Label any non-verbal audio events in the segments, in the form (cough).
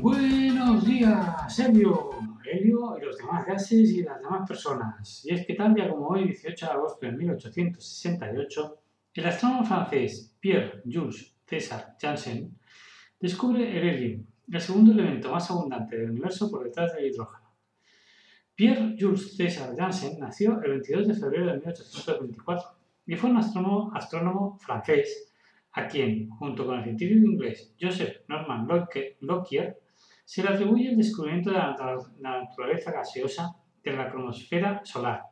Buenos días, Helio, Helio y los demás gases y las demás personas. Y es que tal día como hoy, 18 de agosto de 1868, el astrónomo francés Pierre-Jules César Janssen descubre el helio, el segundo elemento más abundante del universo por detrás del hidrógeno. Pierre-Jules César Janssen nació el 22 de febrero de 1824 y fue un astrónomo, astrónomo francés a quien, junto con el científico inglés Joseph Norman Lockyer, se le atribuye el descubrimiento de la naturaleza gaseosa de la cronosfera solar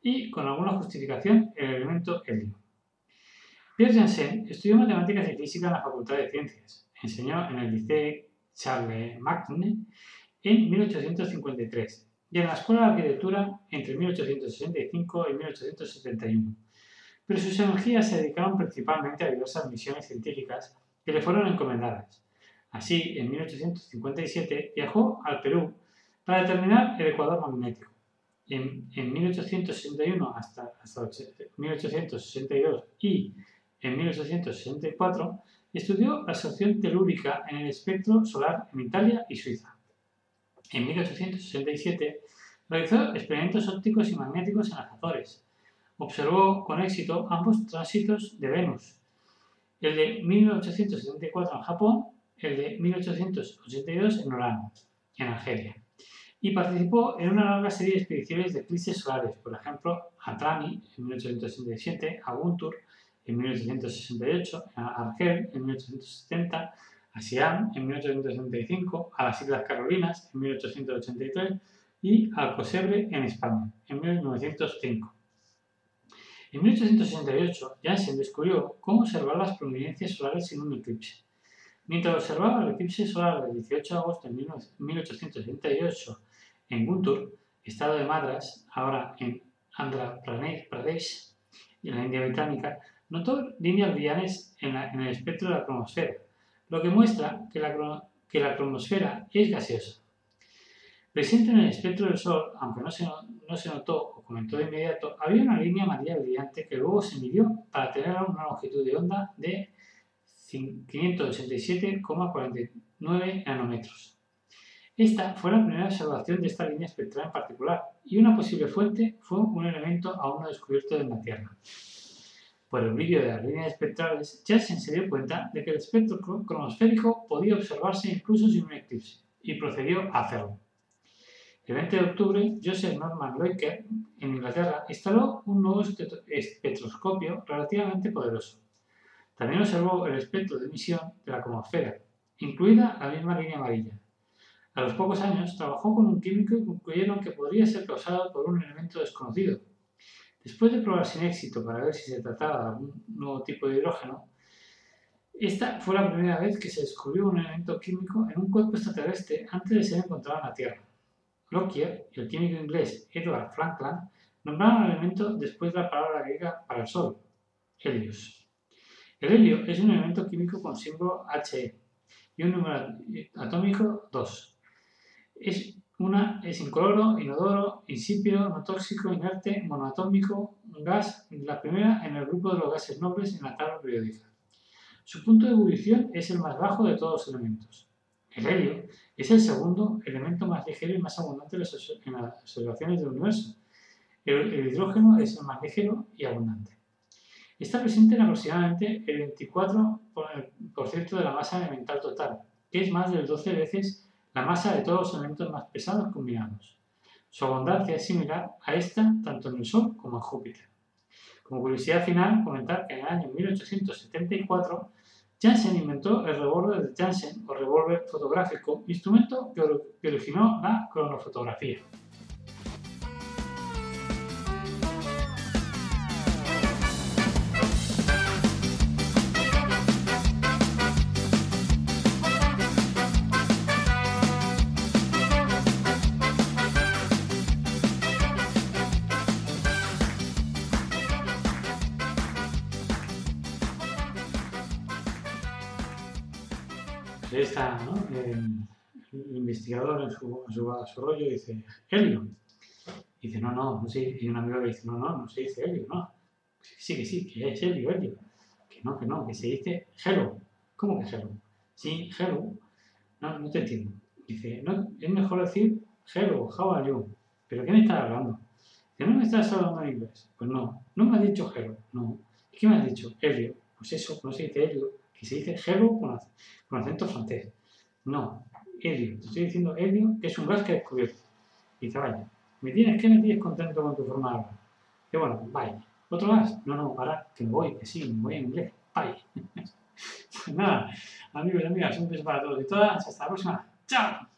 y, con alguna justificación, el elemento helio. Pierre Janssen estudió matemáticas y física en la Facultad de Ciencias. Enseñó en el Liceo Charlemagne en 1853 y en la Escuela de Arquitectura entre 1865 y 1871. Pero sus energías se dedicaron principalmente a diversas misiones científicas que le fueron encomendadas Así, en 1857 viajó al Perú para determinar el ecuador magnético. En, 1861 hasta, 1862 y en 1864 estudió la absorción telúrica en el espectro solar en Italia y Suiza. En 1867 realizó experimentos ópticos y magnéticos en las Azores. Observó con éxito ambos tránsitos de Venus, el de 1874 en Japón el de 1882 en Orán, en Argelia, y participó en una larga serie de expediciones de eclipses solares, por ejemplo, a Trani en 1867, a Guntur en 1868, a Argel en 1870, a Siam en 1865, a las Islas Carolinas en 1883 y al Cosebre en España en 1905. En 1868, Janssen descubrió cómo observar las prominencias solares sin un eclipse. Mientras observaba el eclipse solar del 18 de agosto de 1878 en Guntur, estado de Madras, ahora en Andhra Pradesh, en la India Británica, notó líneas brillantes en, el espectro de la cromosfera, lo que muestra que la, que la cromosfera es gaseosa. Presente en el espectro del Sol, aunque no se, no se notó o comentó de inmediato, había una línea amarilla brillante que luego se midió para tener una longitud de onda de 587,49 nanómetros. Esta fue la primera observación de esta línea espectral en particular, y una posible fuente fue un elemento aún no descubierto en la Tierra. Por el vídeo de las líneas espectrales, Janssen se dio cuenta de que el espectro cronosférico podía observarse incluso sin un eclipse, y procedió a hacerlo. El 20 de octubre, Joseph Norman Lockyer, en Inglaterra, instaló un nuevo espectroscopio relativamente poderoso, también observó el espectro de emisión de la cromosfera, incluida la misma línea amarilla. A los pocos años trabajó con un químico y concluyeron que podría ser causado por un elemento desconocido. Después de probar sin éxito para ver si se trataba de algún nuevo tipo de hidrógeno, esta fue la primera vez que se descubrió un elemento químico en un cuerpo extraterrestre antes de ser encontrado en la Tierra. Lockyer y el químico inglés Edward Franklin nombraron el elemento después de la palabra griega para el Sol, Helios. El helio es un elemento químico con símbolo He y un número atómico 2. Es, una, es incoloro, inodoro, insípido, no tóxico, inerte, monoatómico, un gas, la primera en el grupo de los gases nobles en la tabla periódica. Su punto de ebullición es el más bajo de todos los elementos. El helio es el segundo elemento más ligero y más abundante en las observaciones del universo. el hidrógeno es el más ligero y abundante. Está presente en aproximadamente el 24% de la masa elemental total, que es más de 12 veces la masa de todos los elementos más pesados combinados. Su abundancia es similar a esta tanto en el Sol como en Júpiter. Como curiosidad final, comentar que en el año 1874 Janssen inventó el revólver de Janssen o revólver fotográfico, instrumento que originó la cronofotografía. Está, ¿no? El, investigador en su, su, rollo dice, helio. Dice, no, no, no sé. Y un amigo le dice, no, no, no se dice helio, no. Sí, que sí, que es helio, helio. Que no, que no, que se dice hello. ¿Cómo que hello? Sí, hello. No, no te entiendo. Dice, no, es mejor decir hello, how are you. ¿Pero qué me estás hablando? Dice, no me estás hablando en inglés. Pues no, no me has dicho hello, no. ¿Qué me has dicho? Helio. Pues eso, no se dice helio, que se dice hello con, acento francés. No, helio. Te estoy diciendo helio, que es un gas que he descubierto. Dice, vaya, ¿me tienes que me tienes contento con tu forma de hablar? Dice, bueno, vaya. ¿Otro gas? No, no, ahora que me voy, que sí, me voy en inglés. Bye. (laughs) pues nada, amigos y amigas, un beso para todos y todas. Hasta la próxima. ¡Chao!